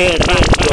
errante.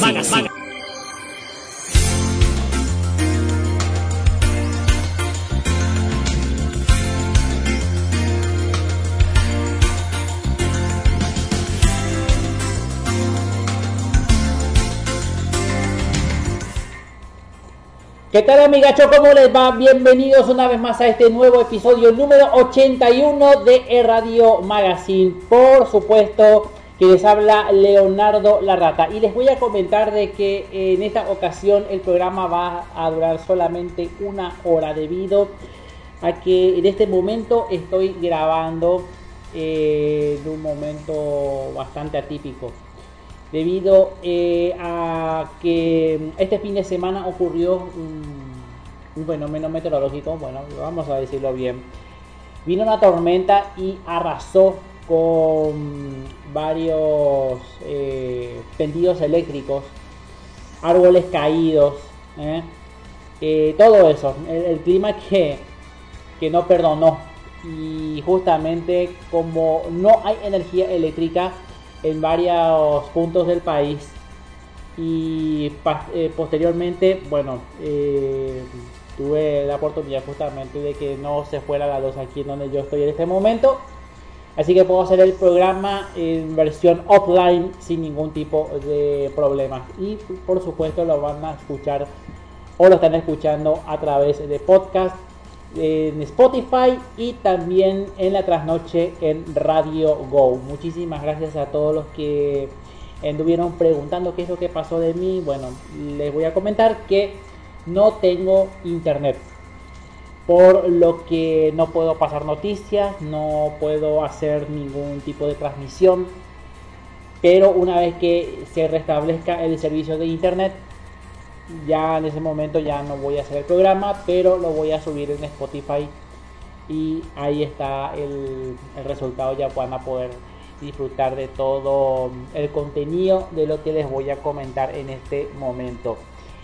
Magazine. ¿Qué tal amigacho? ¿Cómo les va? Bienvenidos una vez más a este nuevo episodio número 81 de e Radio Magazine. Por supuesto, que les habla Leonardo Larrata. Y les voy a comentar de que eh, en esta ocasión el programa va a durar solamente una hora debido a que en este momento estoy grabando eh, en un momento bastante atípico. Debido eh, a que este fin de semana ocurrió un, un fenómeno meteorológico, bueno, vamos a decirlo bien. Vino una tormenta y arrasó con varios eh, eléctricos, árboles caídos, ¿eh? Eh, todo eso, el, clima que, que no perdonó. Y justamente como no hay energía eléctrica en varios puntos del país, y eh, posteriormente, bueno, tuve la oportunidad justamente de que no se fuera la luz aquí en donde yo estoy en este momento. Así que puedo hacer el programa en versión offline sin ningún tipo de problemas. Y por supuesto lo van a escuchar o lo están escuchando a través de podcast en Spotify y también en la trasnoche en Radio Go. Muchísimas gracias a todos los que anduvieron preguntando qué es lo que pasó de mí. Bueno, les voy a comentar que no tengo internet. Por lo que no puedo pasar noticias, no puedo hacer ningún tipo de transmisión. Pero una vez que se restablezca el servicio de internet, ya en ese momento ya no voy a hacer el programa, pero lo voy a subir en Spotify y ahí está el, el resultado, ya van a poder disfrutar de todo el contenido de lo que les voy a comentar en este momento.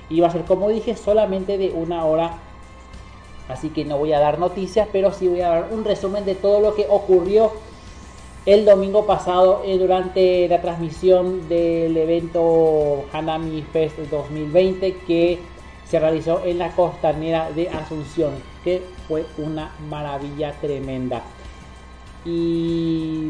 Y va a ser como dije solamente de una hora, así que no voy a dar noticias, pero sí voy a dar un resumen de todo lo que ocurrió el domingo pasado eh, durante la transmisión del evento Hanami Fest 2020 que se realizó en la costanera de Asunción, que fue una maravilla tremenda. Y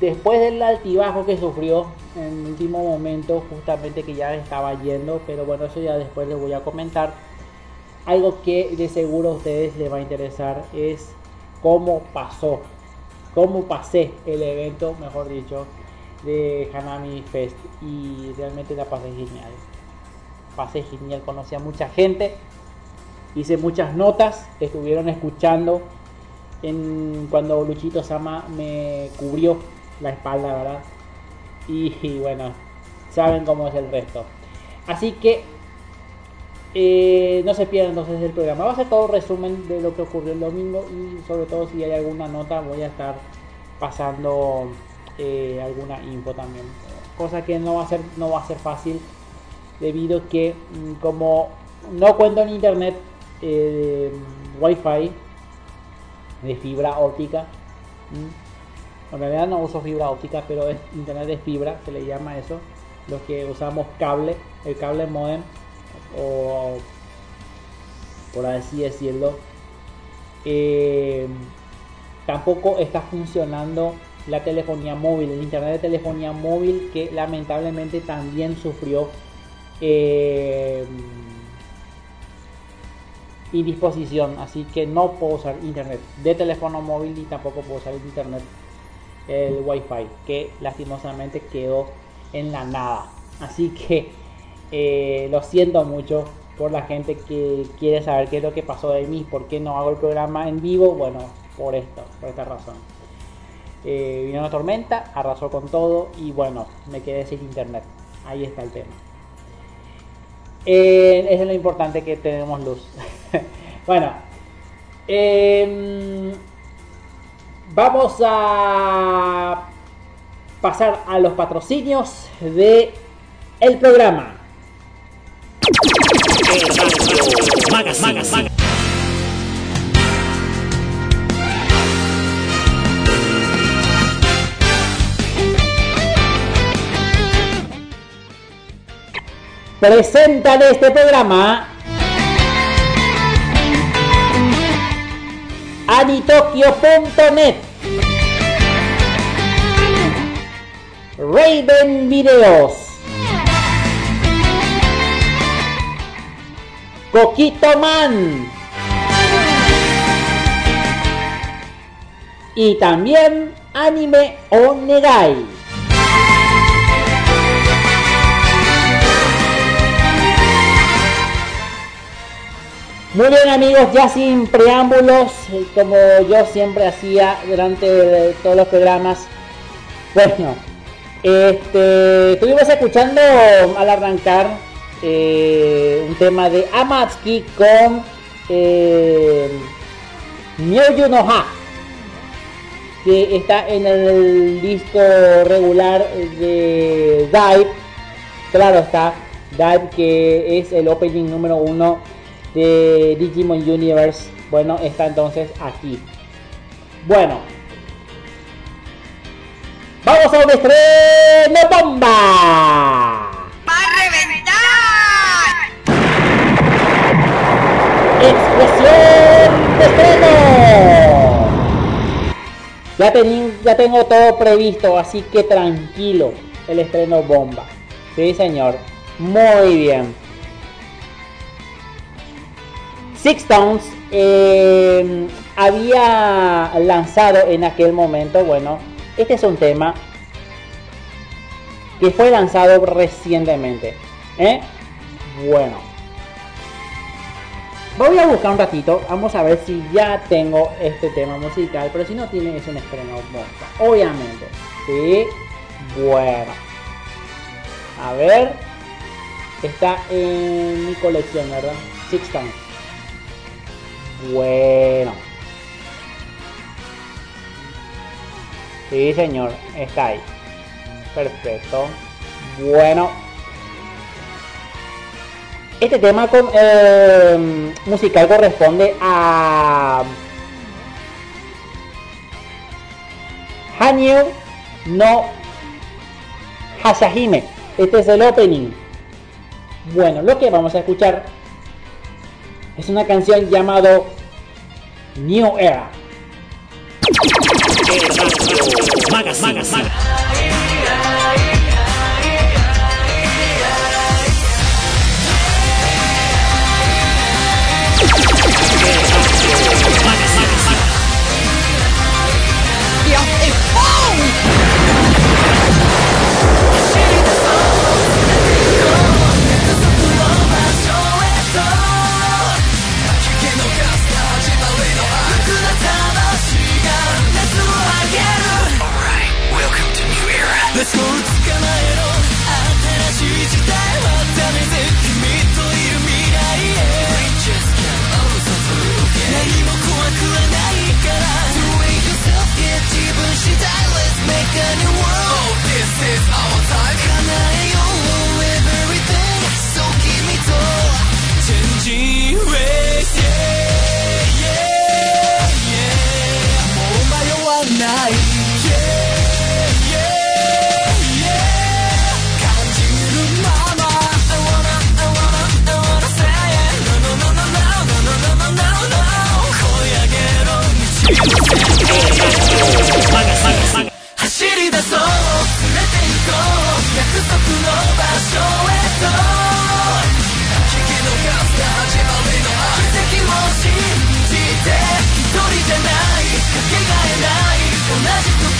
después del altibajo que sufrió en el último momento, justamente que ya estaba yendo, pero bueno, eso ya después les voy a comentar. Algo que de seguro a ustedes les va a interesar es cómo pasó, cómo pasé el evento, mejor dicho, de Hanami Fest. Y realmente la pasé genial. Pasé genial, conocí a mucha gente, hice muchas notas, estuvieron escuchando cuando Luchito Sama me cubrió la espalda, ¿verdad? Y bueno, saben cómo es el resto. Así que eh, no se pierdan entonces el programa. Va a ser todo resumen de lo que ocurrió el domingo y sobre todo si hay alguna nota voy a estar pasando eh, alguna info también. Cosa que no va a ser, no va a ser fácil debido que mm, como no cuento en internet eh, wifi de fibra óptica. ¿m? En realidad no uso fibra óptica, pero es internet de fibra, se le llama eso. Los que usamos cable, el cable modem, o por así decirlo. Eh, tampoco está funcionando la telefonía móvil, el internet de telefonía móvil que lamentablemente también sufrió eh, indisposición, así que no puedo usar internet de teléfono móvil y tampoco puedo usar internet el wifi que lastimosamente quedó en la nada así que eh, lo siento mucho por la gente que quiere saber qué es lo que pasó de mí por qué no hago el programa en vivo bueno por esto por esta razón eh, vino una tormenta arrasó con todo y bueno me quedé sin internet ahí está el tema eh, eso es lo importante que tenemos luz. bueno, eh, vamos a pasar a los patrocinios de el programa. Magazine. Presentan este programa anitokyo.net Raven Videos Coquito Man y también Anime Onegai. Muy bien amigos, ya sin preámbulos, como yo siempre hacía durante todos los programas. Bueno, este, estuvimos escuchando al arrancar eh, un tema de Amatsuki con eh, no Ha. que está en el disco regular de Dive. Claro está, Dive que es el opening número uno de Digimon Universe. Bueno, está entonces aquí. Bueno, vamos a un estreno bomba. Expresión de estreno. Ya, ya tengo todo previsto, así que tranquilo, el estreno bomba. Sí, señor. Muy bien. Six Tones eh, había lanzado en aquel momento, bueno, este es un tema que fue lanzado recientemente. ¿eh? Bueno. Voy a buscar un ratito, vamos a ver si ya tengo este tema musical, pero si no tiene es un estreno obviamente. Sí, bueno. A ver, está en mi colección, ¿verdad? Six Tones. Bueno. Sí, señor, está ahí. Perfecto. Bueno, este tema con, eh, musical corresponde a Hanyu no Hasahime. Este es el opening. Bueno, lo que vamos a escuchar es una canción llamado New Era. Magas, magas, magas. Philadelphia is magical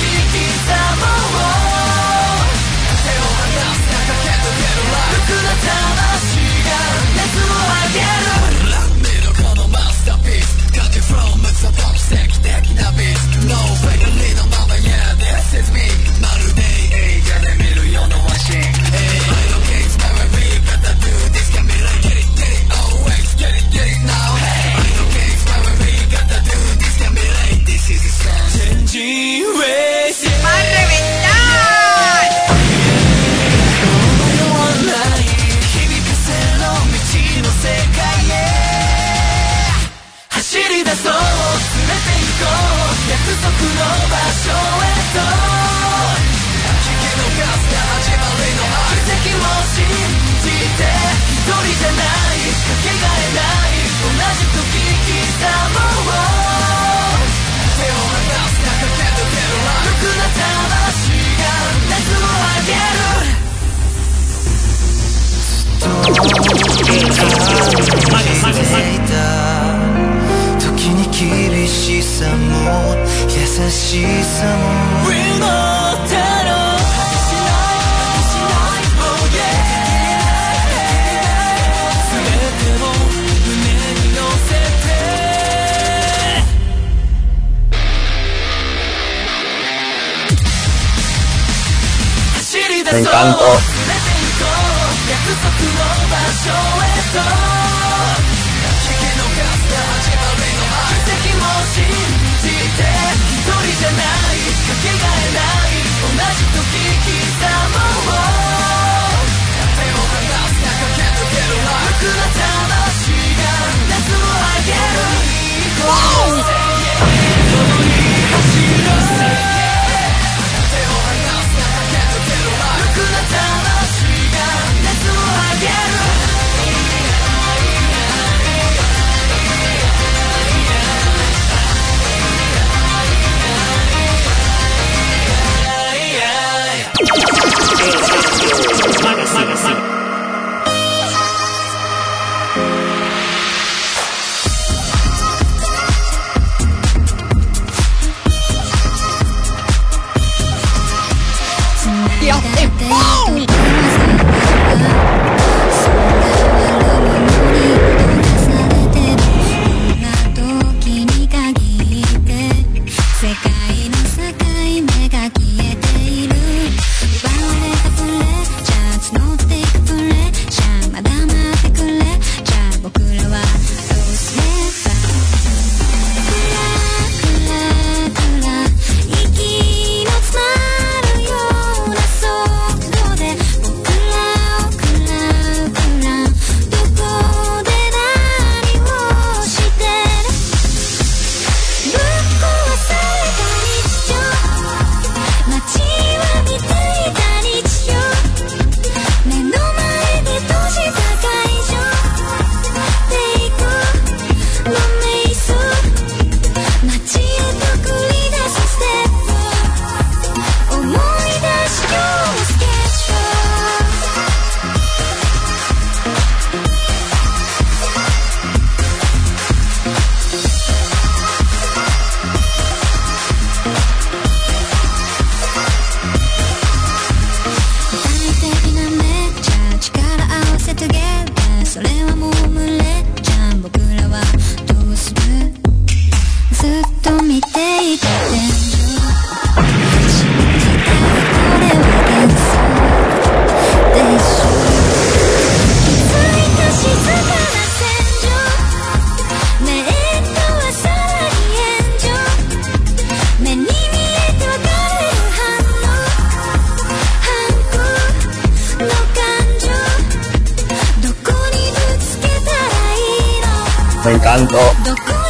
没干过。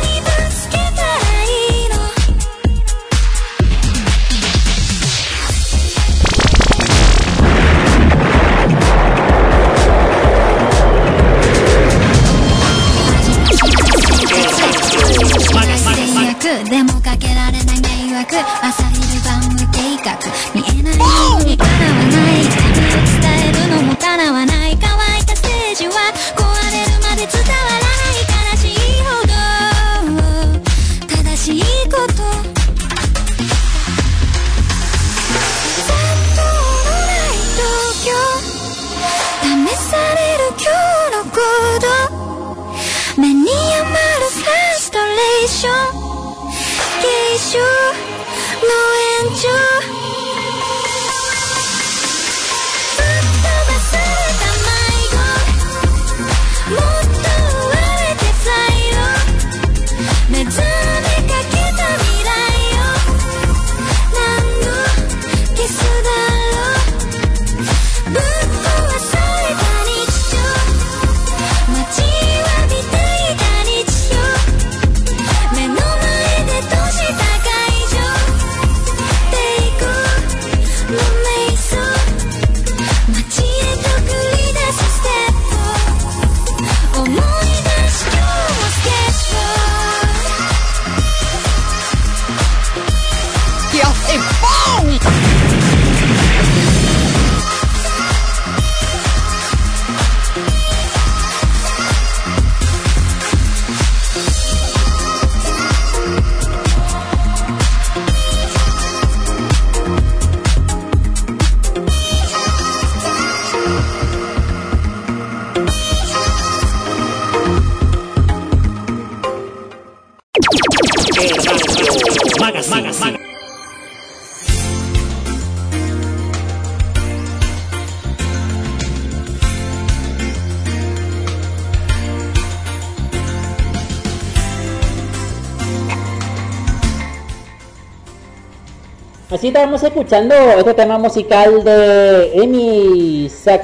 Así estamos escuchando este tema musical de Emi Sakaguchi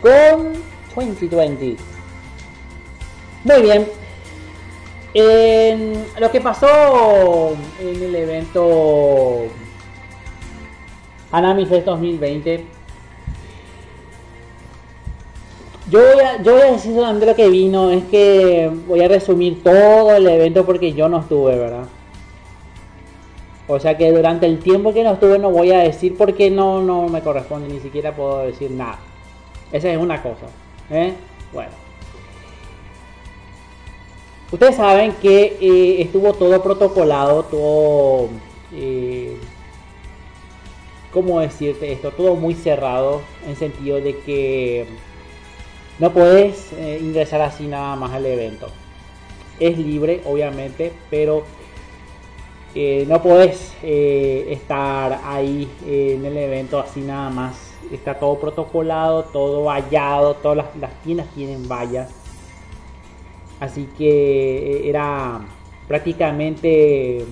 con 2020. Muy bien. En lo que pasó en el evento Anami Fest 2020. Yo voy, a, yo voy a decir solamente lo que vino, es que voy a resumir todo el evento porque yo no estuve, ¿verdad? O sea que durante el tiempo que no estuve no voy a decir porque no, no me corresponde, ni siquiera puedo decir nada. Esa es una cosa. ¿eh? Bueno. Ustedes saben que eh, estuvo todo protocolado, todo... Eh, ¿Cómo decirte esto? Todo muy cerrado en sentido de que no puedes ingresar así nada más al evento. Es libre, obviamente, pero eh, no puedes eh, estar ahí en el evento así nada más. Está todo protocolado, todo vallado, todas las, tiendas tienen vallas. Así que era prácticamente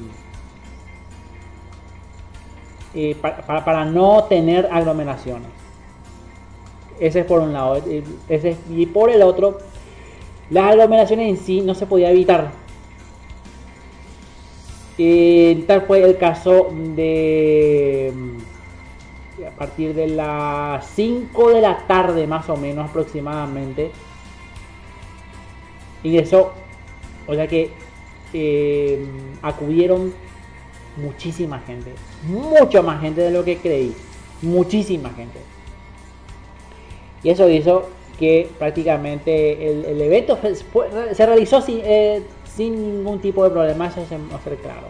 para, para, no tener aglomeraciones. Ese es por un lado. Ese, y por el otro, las aglomeraciones en sí no se podía evitar. Y tal fue el caso de a partir de las 5 de la tarde más o menos aproximadamente. Ingresó o sea que eh, acudieron muchísima gente mucha más gente de lo que creí muchísima gente. Y eso hizo que prácticamente el, evento se realizó eh, sin, ningún tipo de problema, eso se ser claro.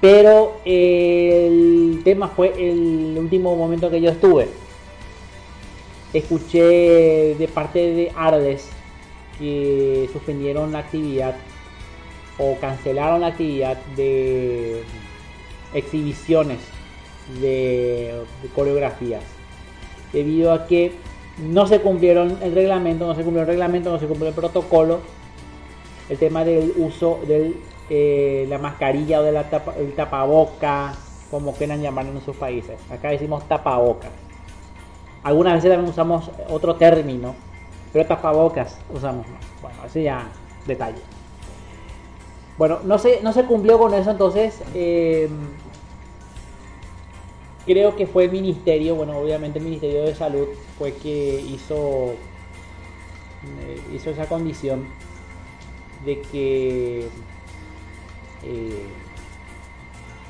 Pero el tema fue el último momento que yo estuve. Escuché de parte de Ardes que suspendieron la actividad o cancelaron la actividad de exhibiciones de coreografías debido a que no se cumplieron el reglamento, no se cumplió el reglamento, no se cumplió el protocolo, el tema del uso de eh, la mascarilla o de la tapa, el tapaboca, como quieran llamarlo en sus países. Acá decimos tapabocas. Algunas veces también usamos otro término, pero tapabocas usamos más. Bueno, ese ya detalle. Bueno, no se, no se cumplió con eso, entonces eh, creo que fue el ministerio, bueno, obviamente el Ministerio de Salud fue que hizo, eh, hizo esa condición de que eh,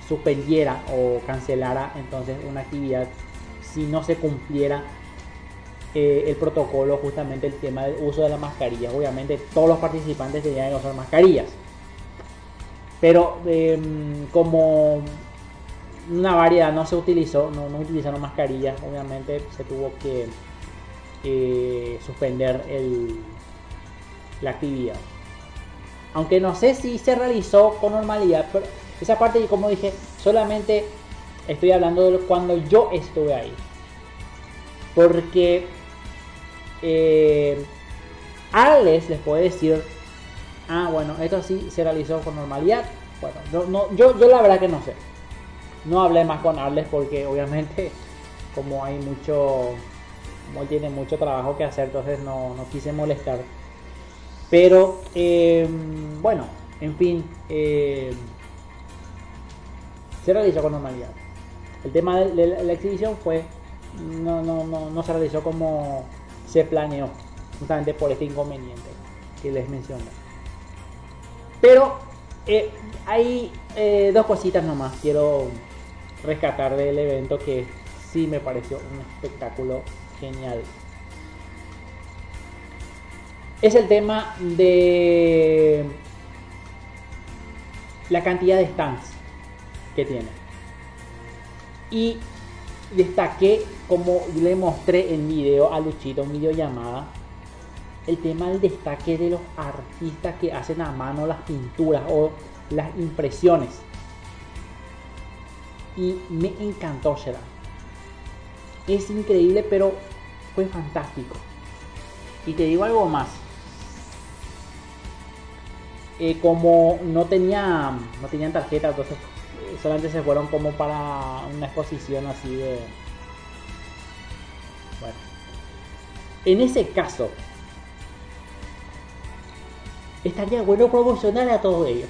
suspendiera o cancelara entonces una actividad si no se cumpliera eh, el protocolo, justamente el tema del uso de la mascarilla. Obviamente todos los participantes tenían usar mascarillas. Pero em, como una variedad no se utilizó, no, no utilizaron mascarillas, obviamente se tuvo que suspender el, la actividad. Aunque no sé si se realizó con normalidad, pero esa parte, como dije, solamente estoy hablando de cuando yo estuve ahí. Porque eh, Alex les puede decir, ah, bueno, esto sí se realizó con normalidad. Bueno, no, yo, yo la verdad que no sé. No hablé más con Arles porque obviamente como hay mucho, como tiene mucho trabajo que hacer, entonces no, quise molestar. Pero em, bueno, en fin, em, se realizó con normalidad. El tema de la, exhibición fue, no, no, no, no se realizó como se planeó, justamente por este inconveniente que les mencioné. Pero eh, hay eh, dos cositas nomás, quiero rescatar del evento que sí me pareció un espectáculo genial. Es el tema de la cantidad de stands que tiene. Y destaqué, como le mostré en video a Luchito, en videollamada, el tema del destaque de los artistas que hacen a mano las pinturas o las impresiones y me encantó Sheran. Es increíble, pero fue fantástico. Y te digo algo más. eh, como no tenía no tenían tarjeta, entonces eh, solamente se fueron como para una exposición así de bueno. En ese caso, estaría bueno promocionar a todos ellos.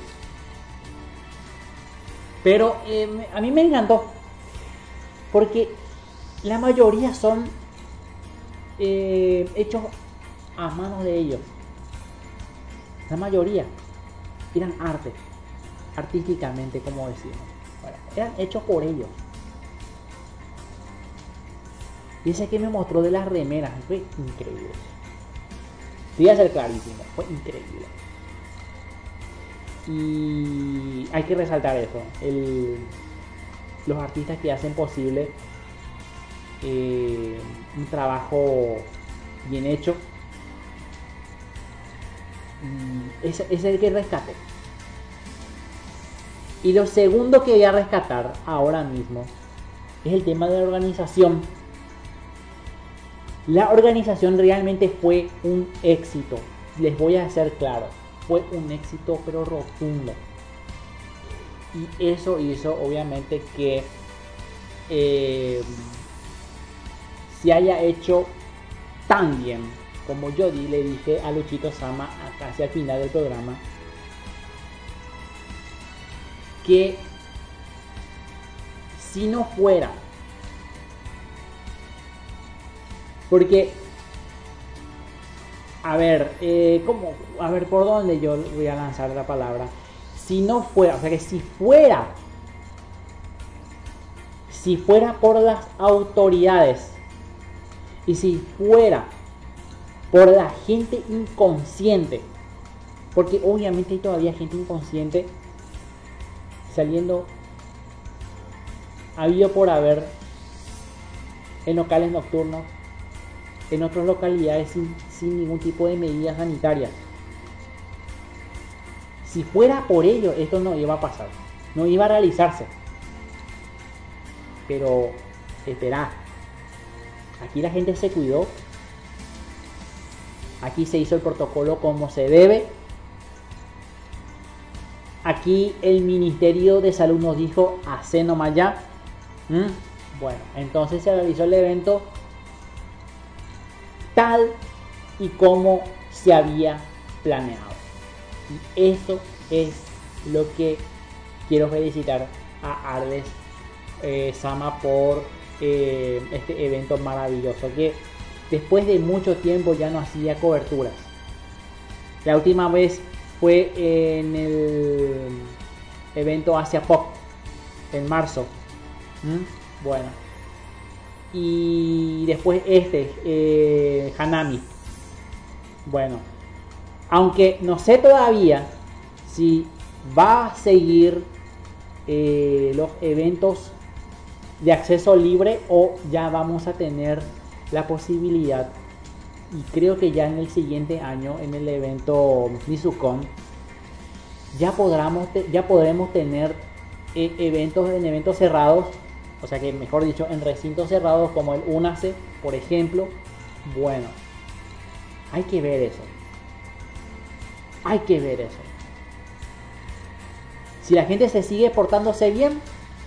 Pero eh, a mí me encantó. Porque la mayoría son eh, hechos a manos de ellos. La mayoría eran arte, artísticamente, como decimos. eran hechos por ellos. Y ese que me mostró de las remeras fue increíble. Voy a ser clarísimo, fue increíble. Y hay que resaltar eso. los artistas que hacen posible eh, un trabajo bien hecho. Es, es el que rescate. Y lo segundo que voy a rescatar ahora mismo es el tema de la organización. La organización realmente fue un éxito. Les voy a hacer claro fue un éxito pero rotundo. Y eso hizo obviamente que eh, se haya hecho tan bien como yo le dije a Luchito Sama casi al final del programa que si no fuera porque a ver, eh, ¿cómo? A ver, ¿por dónde yo voy a lanzar la palabra? Si no fuera, o sea que si fuera, si fuera por las autoridades y si fuera por la gente inconsciente, porque obviamente hay todavía gente inconsciente saliendo habido por haber en locales nocturnos en otras localidades sin, ningún tipo de medidas sanitarias. Si fuera por ello, esto no iba a pasar, no iba a realizarse. Pero espera, aquí la gente se cuidó, aquí se hizo el protocolo como se debe. Aquí el Ministerio de Salud nos dijo, hace nomás ya. ¿Mm? Bueno, entonces se realizó el evento tal y como se había planeado. Y eso es lo que quiero felicitar a Arles eh, Sama por eh, este evento maravilloso que después de mucho tiempo ya no hacía coberturas. La última vez fue en el evento Asia Pop en marzo. ¿Mm? Bueno, y después este, eh, Hanami. Bueno, aunque no sé todavía si va a seguir eh, los eventos de acceso libre o ya vamos a tener la posibilidad y creo que ya en el siguiente año en el evento Mizukon ya podremos ya podremos tener eh, eventos en eventos cerrados o sea que, mejor dicho, en recintos cerrados como el UNACE, por ejemplo, bueno, hay que ver eso. Hay que ver eso. Si la gente se sigue portándose bien,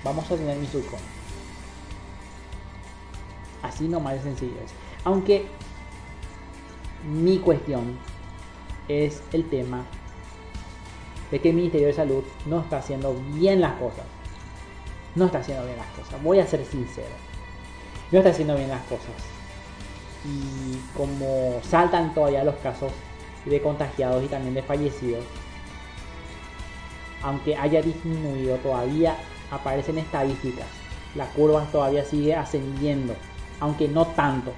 vamos a tener mi surco. Así nomás de sencillo es. Aunque mi cuestión es el tema de que el Ministerio de Salud no está haciendo bien las cosas no está haciendo bien las cosas. Voy a ser sincero. No está haciendo bien las cosas. Y como saltan todavía los casos de contagiados y también de fallecidos, aunque haya disminuido, todavía aparecen estadísticas. La curva todavía sigue ascendiendo, aunque no tanto.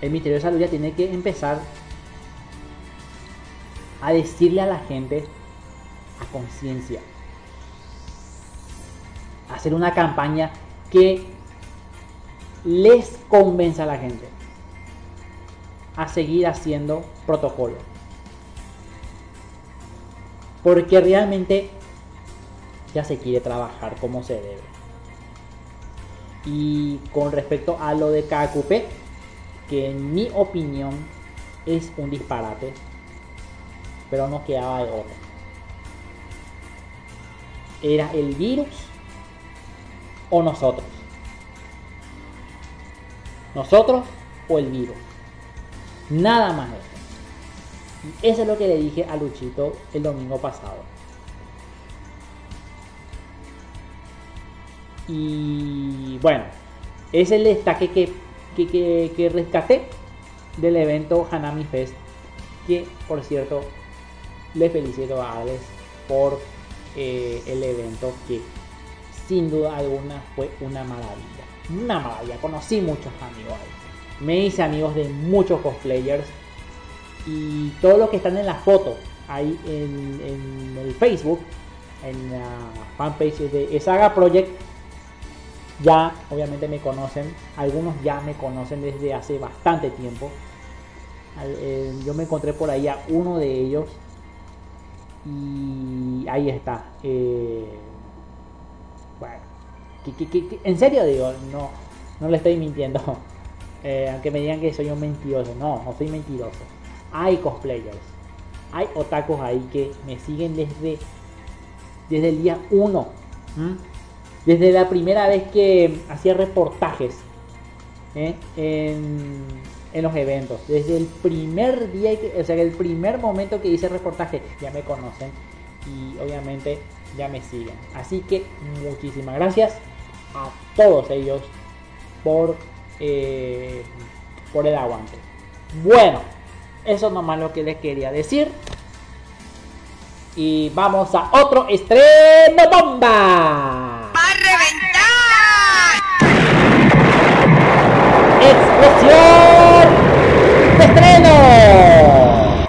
El Ministerio de Salud ya tiene que empezar a decirle a la gente a conciencia hacer una campaña que les convenza a la gente a seguir haciendo protocolo. Porque realmente ya se quiere trabajar como se debe. Y con respecto a lo de KQP, que en mi opinión es un disparate. pero no quedaba de otra. ¿Era el virus o nosotros? ¿Nosotros o el virus? Nada más eso. Y eso es lo que le dije a Luchito el domingo pasado. Y bueno, es el destaque que, que, que, que rescaté del evento Hanami Fest. Que por cierto, le felicito a Alex por eh, el evento que sin duda alguna fue una maravilla. Una maravilla. Conocí muchos amigos ahí. Me hice amigos de muchos cosplayers. Y todos los que están en la foto ahí en, el Facebook, en la fanpage de Saga Project, ya obviamente me conocen. Algunos ya me conocen desde hace bastante tiempo. Eh, yo me encontré por ahí a uno de ellos y ahí está. eh, en serio digo, no, no le estoy mintiendo. Eh, aunque me digan que soy un mentiroso, no, no soy mentiroso. Hay cosplayers, hay otakus ahí que me siguen desde, desde el día 1. Desde la primera vez que hacía reportajes ¿eh? en, en los eventos. Desde el primer día, o sea, el primer momento que hice reportaje, ya me conocen y obviamente ya me siguen. Así que muchísimas gracias a todos ellos por, eh, por el aguante. Bueno, eso nomás lo que les quería decir. Y vamos a otro estreno bomba. ¡Explosión de estreno!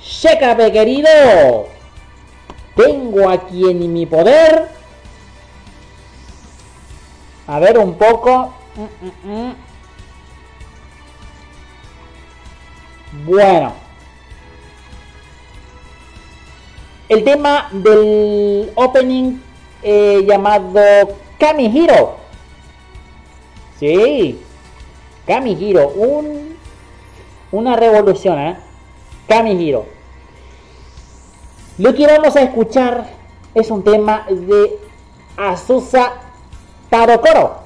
Chécame, querido. Tengo aquí en mi poder. A ver un poco. Bueno. El tema del opening eh, llamado Kamihiro. Sí. Kamihiro. Un, una revolución, ¿eh? Kamihiro. Lo que vamos a escuchar es un tema de Azusa Taro Coro.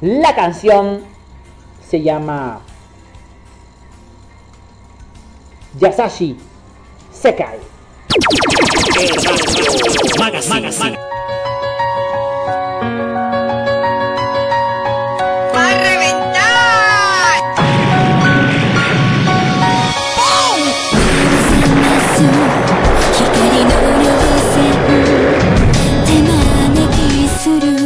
La canción se llama Yasashi Sekai. Magazine. Magazine. する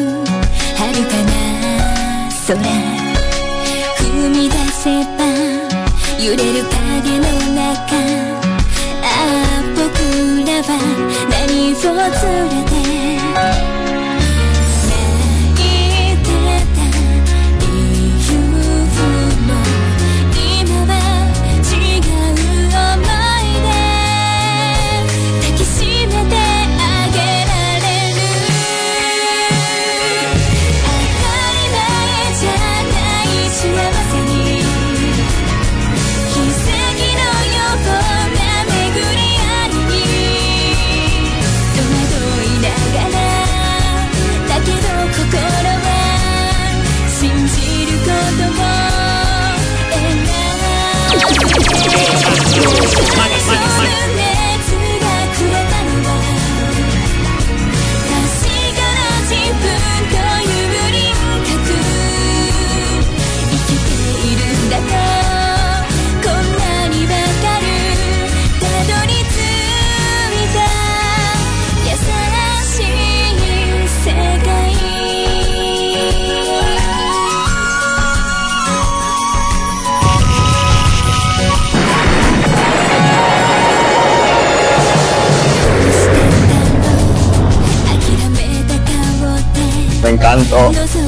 空」「踏み出せば揺れる影の中」「ああ僕らは何を連れて」「Me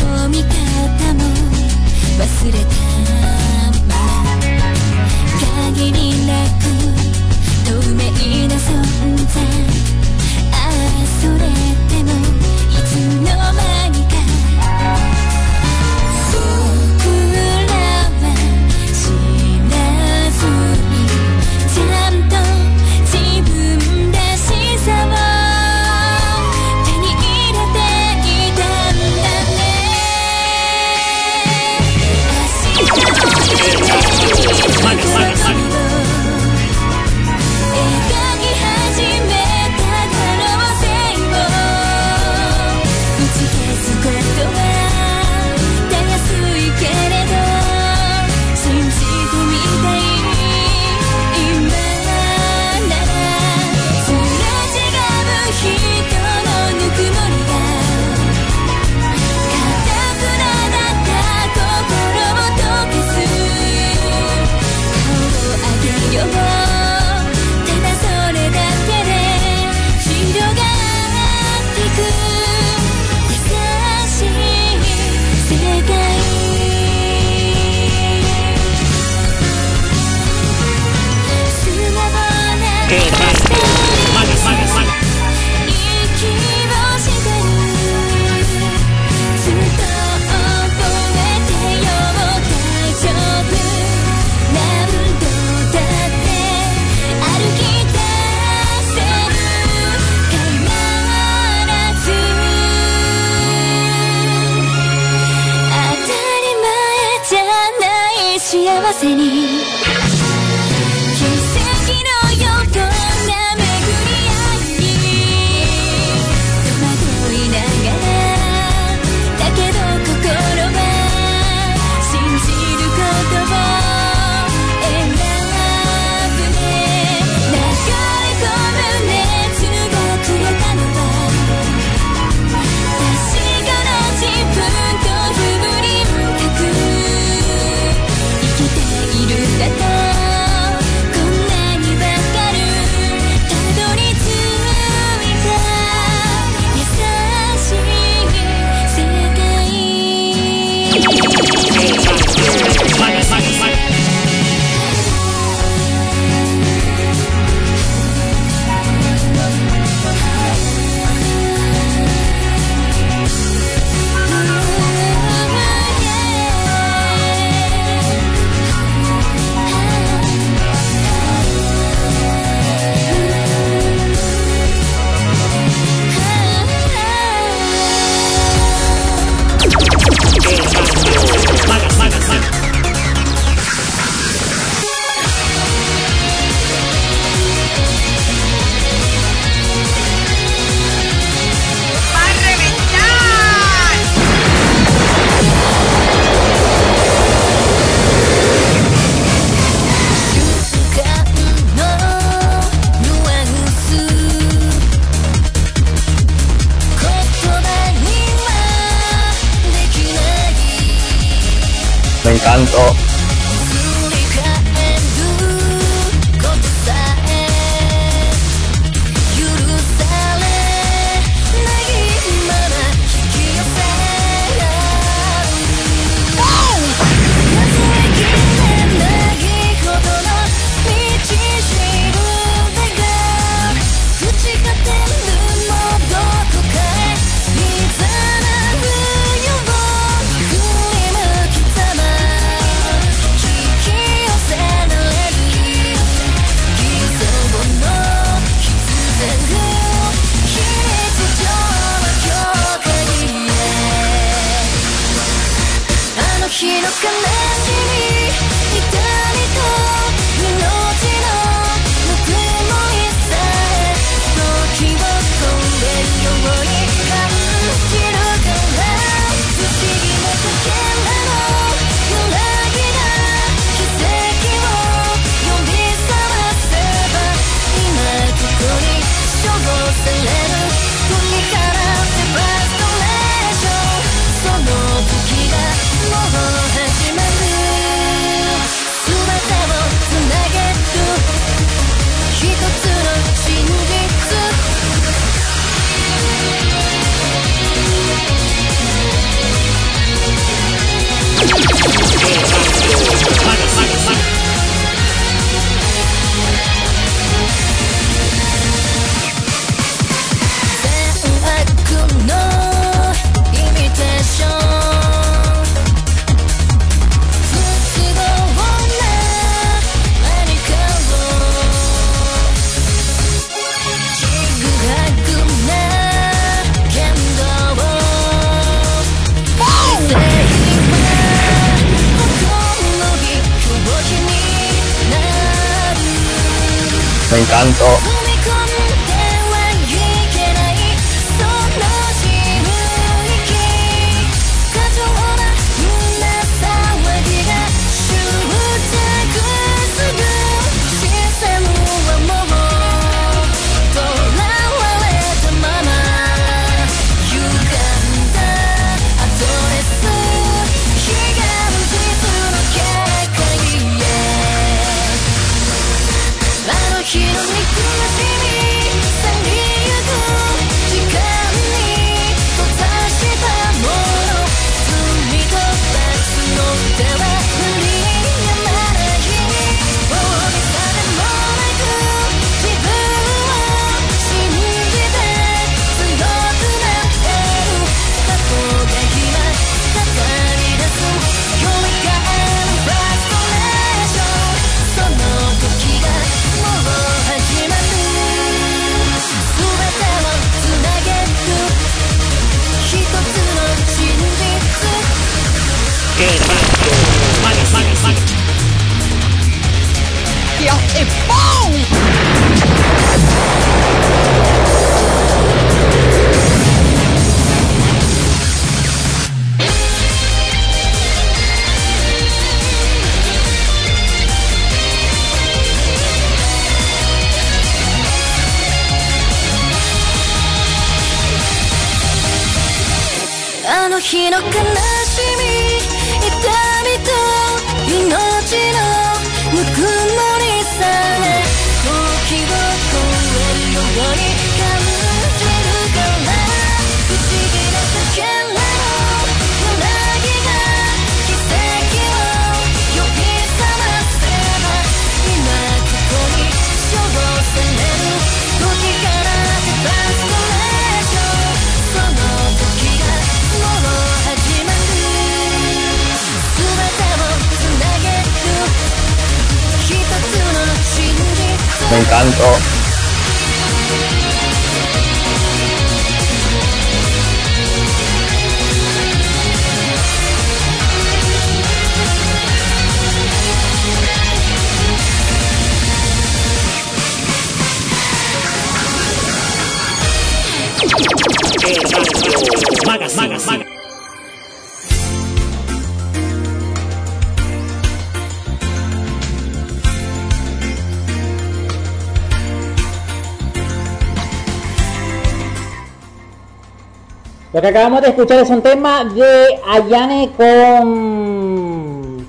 Lo que acabamos de escuchar es un tema de Ayane con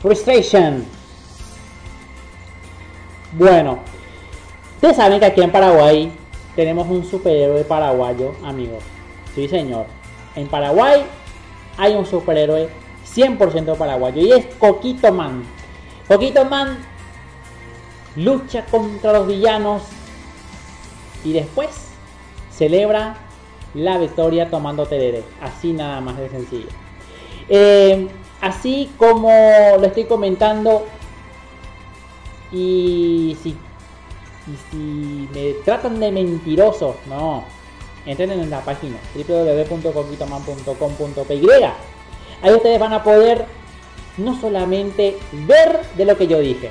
Frustration. Bueno, ustedes saben que aquí en Paraguay tenemos un superhéroe paraguayo, amigos. Sí, señor. En Paraguay hay un superhéroe 100% paraguayo y es Coquito Man. Coquito Man lucha contra los villanos y después celebra la victoria tomando tereré. Así nada más de sencillo. Eh, así como lo estoy comentando y si, y si me tratan de mentiroso, no. Entren en la página www.coquitoman.com.py. Ahí ustedes van a poder no solamente ver de lo que yo dije,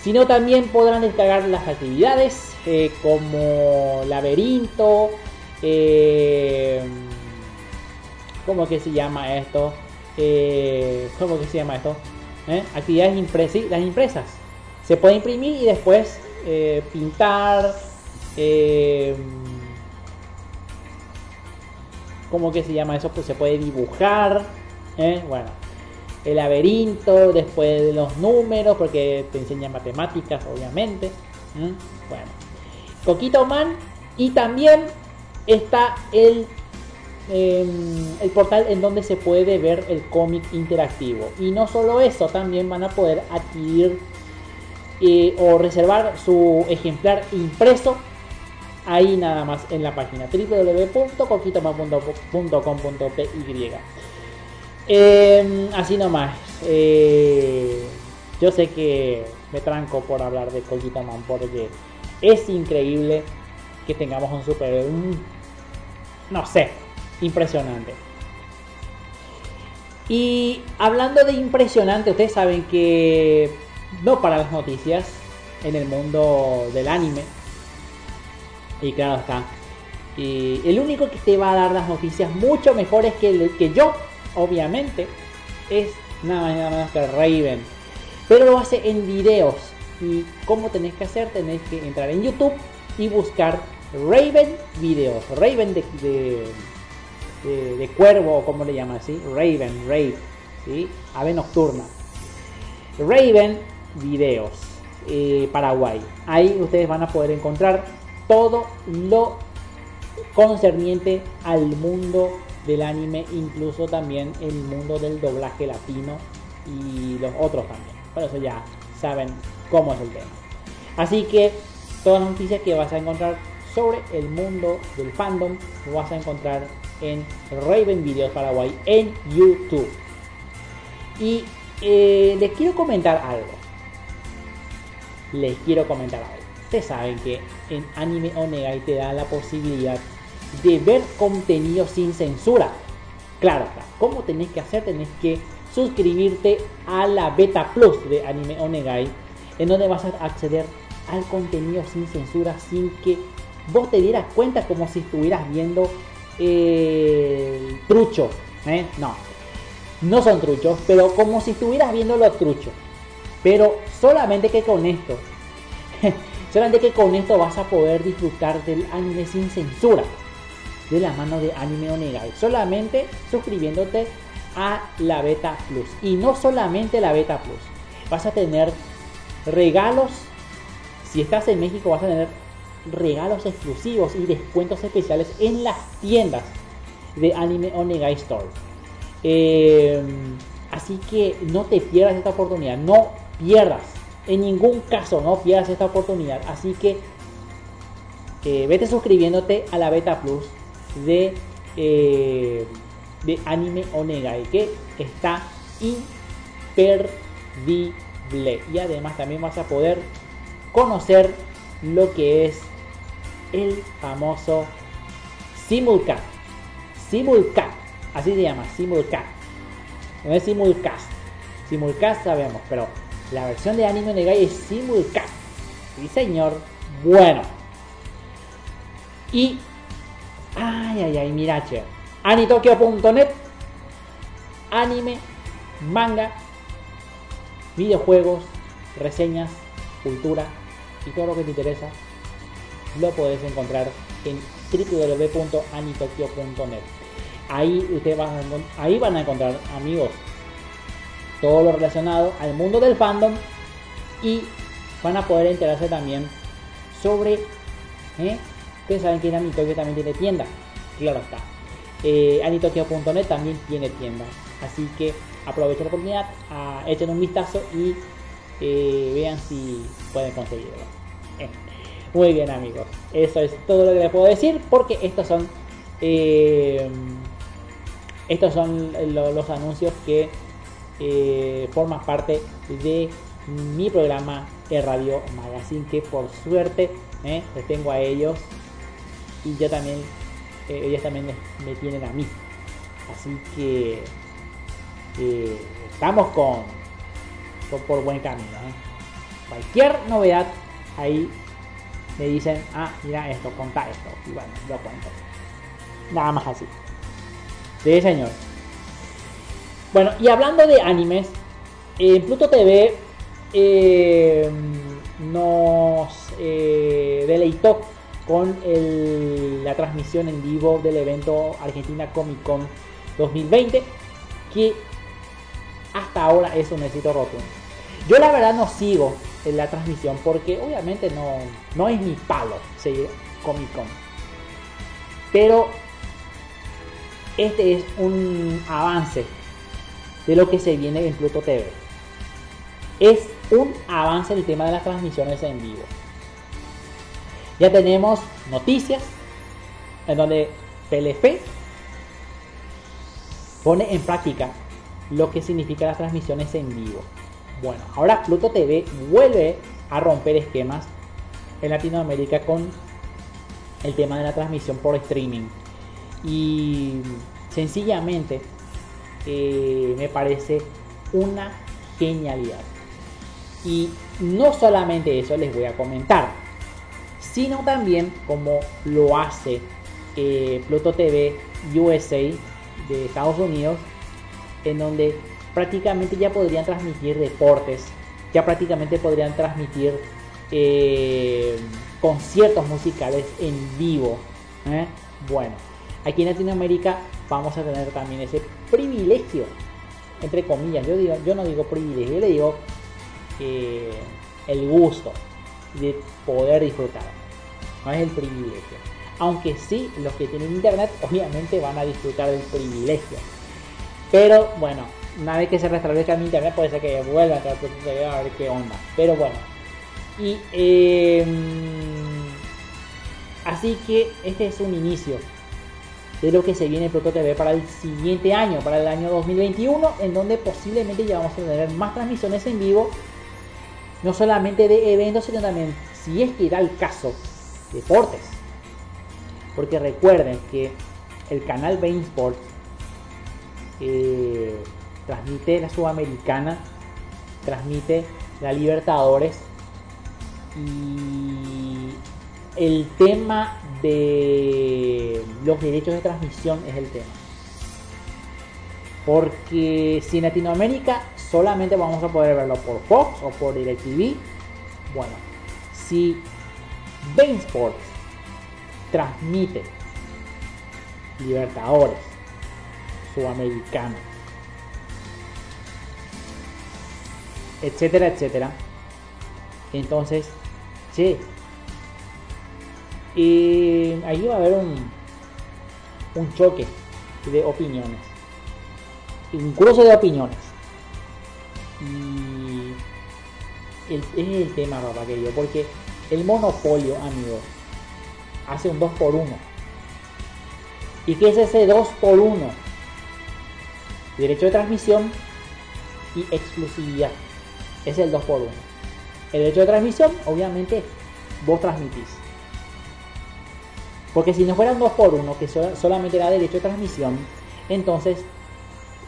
sino también podrán descargar las actividades eh, como laberinto, eh, ¿cómo que se llama esto? Eh, ¿Cómo que se llama esto? ¿Eh? Actividades impresi las impresas. Se puede imprimir y después eh, pintar. Eh, ¿Cómo que se llama eso? Pues se puede dibujar. ¿eh? Bueno, el laberinto, después de los números, porque te enseña matemáticas, obviamente. Bueno, Coquito Man. Y también está el, eh, el portal en donde se puede ver el cómic interactivo. Y no solo eso, también van a poder adquirir o reservar su ejemplar impreso ahí nada más en la página www.coquitoman.com.py. Eh, así nomás. Eh, yo sé que me tranco por hablar de Coquito Man porque es increíble que tengamos un super. No sé, impresionante. Y hablando de impresionante, ustedes saben que no para las noticias en el mundo del anime. Y claro está. Y el único que te va a dar las noticias mucho mejores que, que yo, obviamente, es nada más nada menos que Raven. Pero lo hace en videos. ¿Y cómo tenés que hacer? Tenés que entrar en YouTube y buscar Raven Videos. Raven de, de, de- cuervo, como le llaman así. Raven, Rave. ¿sí? Ave nocturna. Raven Videos, eh, Paraguay. Ahí ustedes van a poder encontrar todo lo concerniente al mundo del anime, incluso también el mundo del doblaje latino y los otros también. Por eso ya saben cómo es el tema. Así que todas las noticias que vas a encontrar sobre el mundo del fandom lo vas a encontrar en Raven Videos Paraguay en YouTube. Y eh, les quiero comentar algo. Les quiero comentar algo. Ustedes saben que en Anime Onegai te da la posibilidad de ver contenido sin censura. Claro, claro. ¿Cómo tenés que hacer? Tenés que suscribirte a la Beta Plus de Anime Onegai, en donde vas a acceder al contenido sin censura, sin que vos te dieras cuenta como si estuvieras viendo eh, trucho. ¿eh? No, no son truchos, pero como si estuvieras viendo los truchos. Pero solamente que con esto, solamente que con esto vas a poder disfrutar del anime sin censura. de la mano de Anime Onegai. Solamente suscribiéndote a la Beta Plus. Y no solamente la Beta Plus. Vas a tener regalos. Si estás en México vas a tener regalos exclusivos y descuentos especiales en las tiendas de Anime Onegai Store. Eh, así que no te pierdas esta oportunidad. No pierdas. En ningún caso no pierdas esta oportunidad. Así que eh, vete suscribiéndote a la Beta Plus de, eh, de Anime Onegai. Que está imperdible. Y además también vas a poder conocer lo que es el famoso simulcast. Simulcast, así se llama, simulcast. No es simulcast. Simulcast sabemos, pero la versión de Anime Negai es simulcast. Sí, señor. Bueno. Y. Ay, ay, ay, mira, che. Anitokyo.net. Anime, manga, videojuegos, reseñas, cultura y todo lo que te interesa lo podés encontrar en www.anitokyo.net. Ahí, ustedes van a, ahí van a encontrar amigos todo lo relacionado al mundo del fandom y van a poder enterarse también sobre ¿eh? ustedes saben que Anitokyo también tiene tienda. Claro está. Eh, anitokyo.net también tiene tienda. Así que aprovechen la oportunidad a, echen un vistazo y eh, vean si pueden conseguirlo. Eh, muy bien amigos, eso es todo lo que les puedo decir porque estos son eh, estos son lo- los anuncios que eh, forman parte de mi programa de Radio Magazine que por suerte eh, tengo a ellos y yo también eh, ellos también me, tienen a mí así que eh, estamos con, con por buen camino ¿eh? cualquier novedad ahí me dicen, ah, mira esto, contá esto. Y bueno, yo cuento. Nada más así. Sí, señor. Bueno, y hablando de animes, en Pluto TV eh, nos eh, deleitó con la transmisión en vivo del evento Argentina Comic Con 2020, que hasta ahora es un éxito rotundo. Yo la verdad no sigo en la transmisión porque obviamente no, no es mi palo seguir Comic Con. Pero este es un avance de lo que se viene en Pluto TV. Es un avance el tema de las transmisiones en vivo. Ya tenemos noticias en donde Telefe pone en práctica lo que significa las transmisiones en vivo. Bueno, ahora Pluto TV vuelve a romper esquemas en Latinoamérica con el tema de la transmisión por streaming. Y sencillamente me parece una genialidad. Y no solamente eso les voy a comentar, sino también como lo hace eh, Pluto TV USA de Estados Unidos, en donde prácticamente ya podrían transmitir deportes, ya prácticamente podrían transmitir eh, conciertos musicales en vivo. ¿eh? Bueno, aquí en Latinoamérica vamos a tener también ese privilegio, entre comillas, yo, digo, yo no digo privilegio, yo le digo eh, el gusto de poder disfrutar. No es el privilegio. Aunque sí, los que tienen internet obviamente van a disfrutar del privilegio. Pero bueno, una vez que se restablezca mi internet puede ser que vuelva a TV a ver qué onda. Pero bueno. Y eh, así que este es un inicio de lo que se viene Pluto TV para el siguiente año, para el año 2021, en donde posiblemente ya vamos a tener más transmisiones en vivo, no solamente de eventos, sino también, si es que da el caso, deportes. Porque recuerden que el canal Bein Sports eh, transmite la Sudamericana, transmite la Libertadores y el tema de los derechos de transmisión es el tema. Porque si en Latinoamérica solamente vamos a poder verlo por Fox o por DirecTV, bueno, si Bein Sports transmite Libertadores, Sudamericana, etcétera, etcétera. Entonces, sí. Y ahí va a haber un, un choque de opiniones. Un cruce de opiniones. Y el, es el tema, papá querido, porque el monopolio, amigo, hace un 2 por 1 ¿Y qué es ese 2 por 1 Derecho de transmisión y exclusividad. Es el 2 por 1 El derecho de transmisión, obviamente, vos transmitís. Porque si no fuera un 2 por 1 que solamente era derecho de transmisión, entonces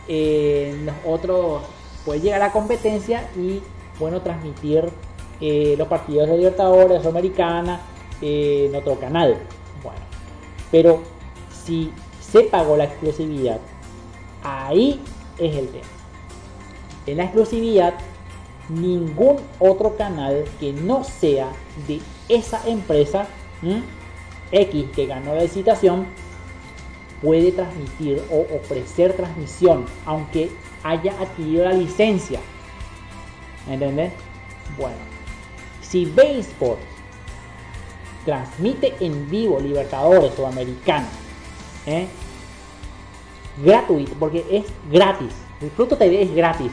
eh, los otros puede llegar a competencia y bueno transmitir eh, los partidos de Libertadores, eh, en otro canal. Bueno, pero si se pagó la exclusividad, ahí es el tema. En la exclusividad, ningún otro canal que no sea de esa empresa X que ganó la licitación puede transmitir o ofrecer transmisión, aunque haya adquirido la licencia. ¿Entendés? Bueno, si Baseball transmite en vivo Libertadores o Americana, ¿eh? gratuito, porque es gratis. El Fruto TV es gratis.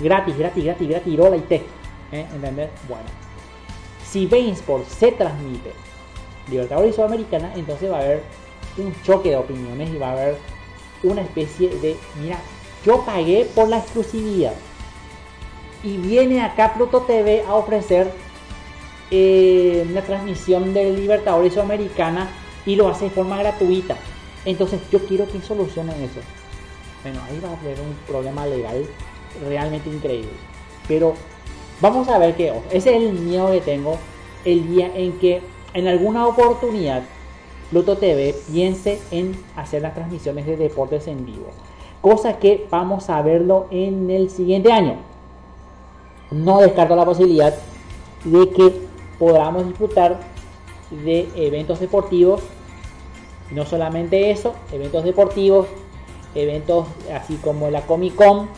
Gratis, gratis, gratis, gratis, rola y tech. ¿eh? ¿Entendés? Bueno. Si Sport se transmite Libertadores y Sudamericana, entonces va a haber un choque de opiniones y va a haber una especie de, mira, yo pagué por la exclusividad y viene acá Pluto TV a ofrecer eh, una transmisión de Libertadores Sudamericana y lo hace de forma gratuita. Entonces yo quiero que solucionen eso. Bueno, ahí va a haber un problema legal realmente increíble. Pero vamos a ver qué. Ese es el miedo que tengo el día en que en alguna oportunidad Pluto TV piense en hacer las transmisiones de deportes en vivo. Cosa que vamos a verlo en el siguiente año. No descarto la posibilidad de que podamos disfrutar de eventos deportivos. No solamente eso, eventos deportivos, eventos así como la Comic Con,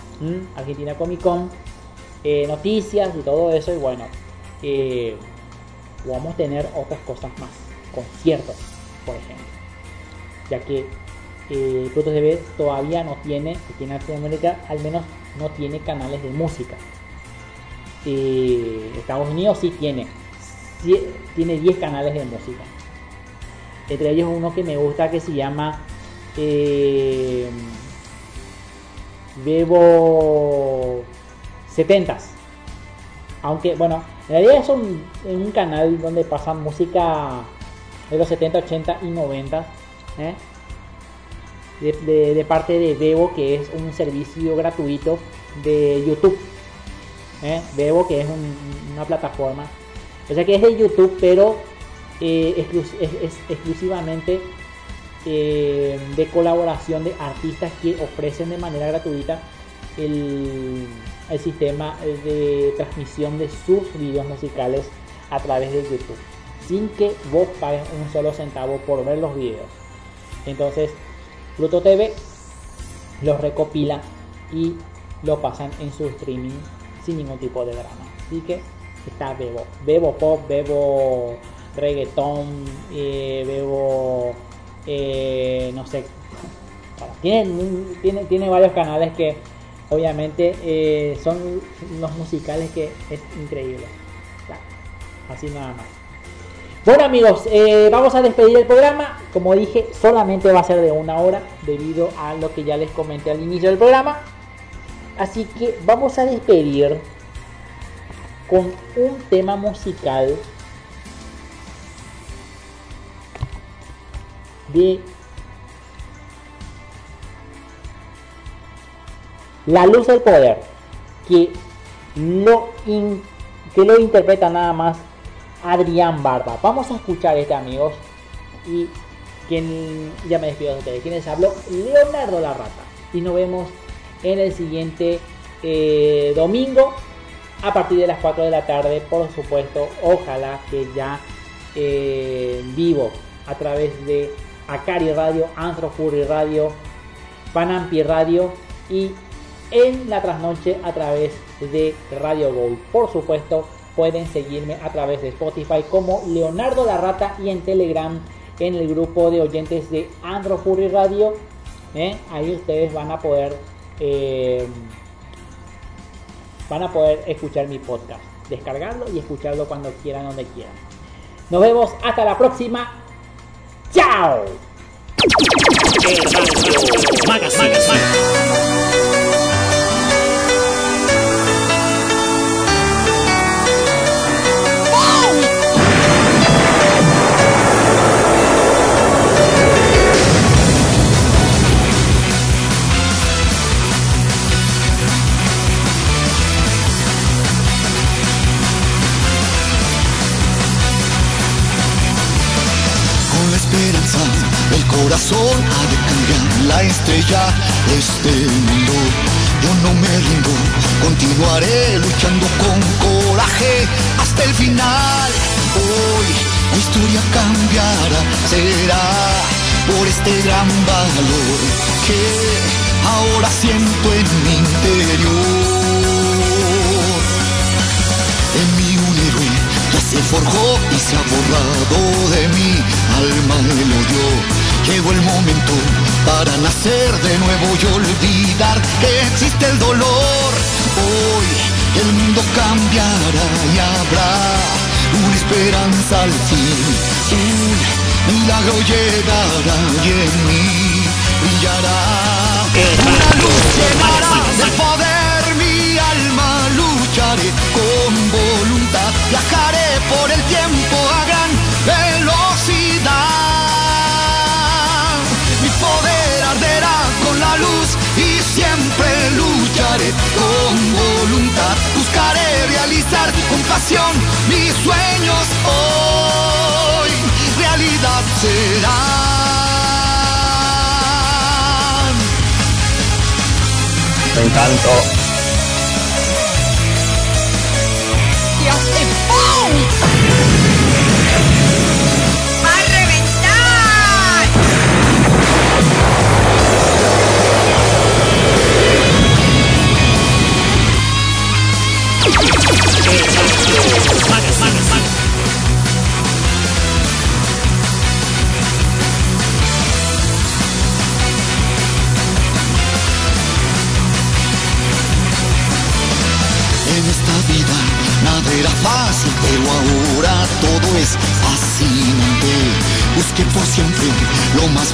Argentina Comic Con, eh, noticias y todo eso. Y bueno, eh, a tener otras cosas más, conciertos, por ejemplo. Ya que eh, TV todavía no tiene, aquí en Latinoamérica al menos no tiene canales de música. Eh, Estados Unidos sí tiene, tiene 10 canales de música. Entre ellos uno que me gusta que se llama eh, Bebo 70s. Aunque, bueno, en realidad es un, un canal donde pasan música de los 70, 80 y 90. ¿eh? De, parte de Bebo, que es un servicio gratuito de YouTube. ¿eh? Bebo, que es una plataforma o sea que es de YouTube, pero eh, es, exclusivamente eh, de colaboración de artistas que ofrecen de manera gratuita el, sistema de transmisión de sus videos musicales a través de YouTube. Sin que vos pagues un solo centavo por ver los videos. Entonces, Pluto TV los recopila y lo pasan en su streaming sin ningún tipo de drama. Así que está Bebo. Bebo pop, bebo reggaetón, eh, bebo, eh, no sé. tiene, tiene, tiene varios canales que obviamente eh, son los musicales que es increíble. así nada más. Bueno amigos, vamos a despedir el programa. Como dije, solamente va a ser de una hora debido a lo que ya les comenté al inicio del programa. Así que vamos a despedir con un tema musical de La luz del poder, que lo, que lo interpreta nada más Adrián Barba. Vamos a escuchar este amigos y quien ya me despido de ustedes. Quienes habló Leonardo La Rata. Y nos vemos en el siguiente eh, domingo a partir de las 4 de la tarde, por supuesto, ojalá que ya eh, vivo a través de Akari Radio, Antro Fury Radio, Panampi Radio y en la trasnoche a través de Radio Gold. Por supuesto, pueden seguirme a través de Spotify como Leonardo La Rata y en Telegram en el grupo de oyentes de Andro Fury Radio. ¿eh? Ahí ustedes van a poder eh, van a poder escuchar mi podcast, descargarlo y escucharlo cuando quieran, donde quieran. Nos vemos hasta la próxima. ¡Chao! Estrella de este mundo. Yo no me rindo, continuaré luchando con coraje hasta el final. Hoy la historia cambiará, será por este gran valor que ahora siento en mi interior. En mí un héroe ya se forjó y se ha borrado de mi alma el odio. Llegó el momento para nacer de nuevo y olvidar que existe el dolor. Hoy el mundo cambiará y habrá una esperanza al fin. Un milagro llegará y en mí brillará. Una luz llenará de poder mi alma lucharé con voluntad, viajaré por el tiempo a gran con voluntad. Buscaré realizar con pasión mis sueños hoy, realidad serán. Me encanto.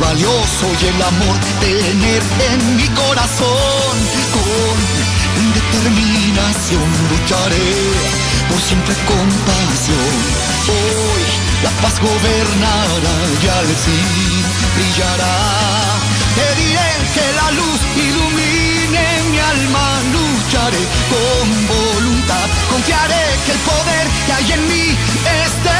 Valioso y el amor tener en mi corazón. Con determinación lucharé por siempre con pasión. Hoy la paz gobernará y al fin brillará. Te diré que la luz ilumine mi alma, lucharé con voluntad, confiaré que el poder que hay en mí es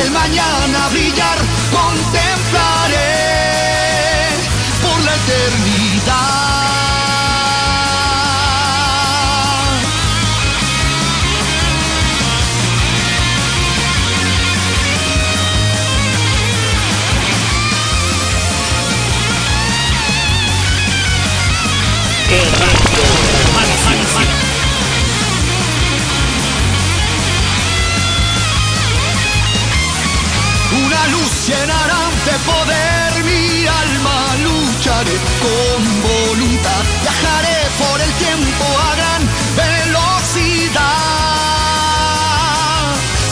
el mañana brillar, con voluntad, viajaré por el tiempo a gran velocidad.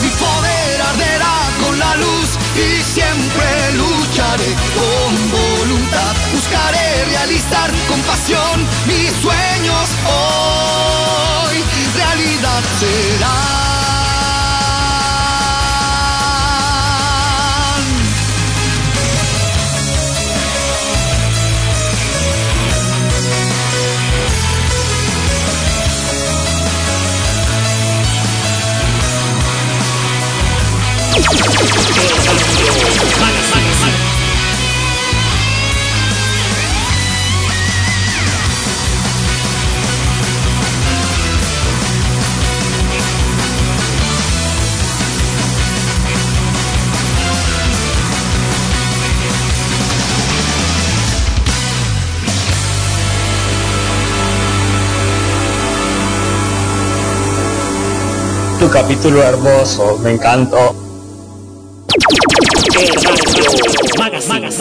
Mi poder arderá con la luz y siempre lucharé con voluntad, buscaré realizar con pasión mis sueños hoy, realidad serán. tu capítulo hermoso, me encantó. Radio Magazine.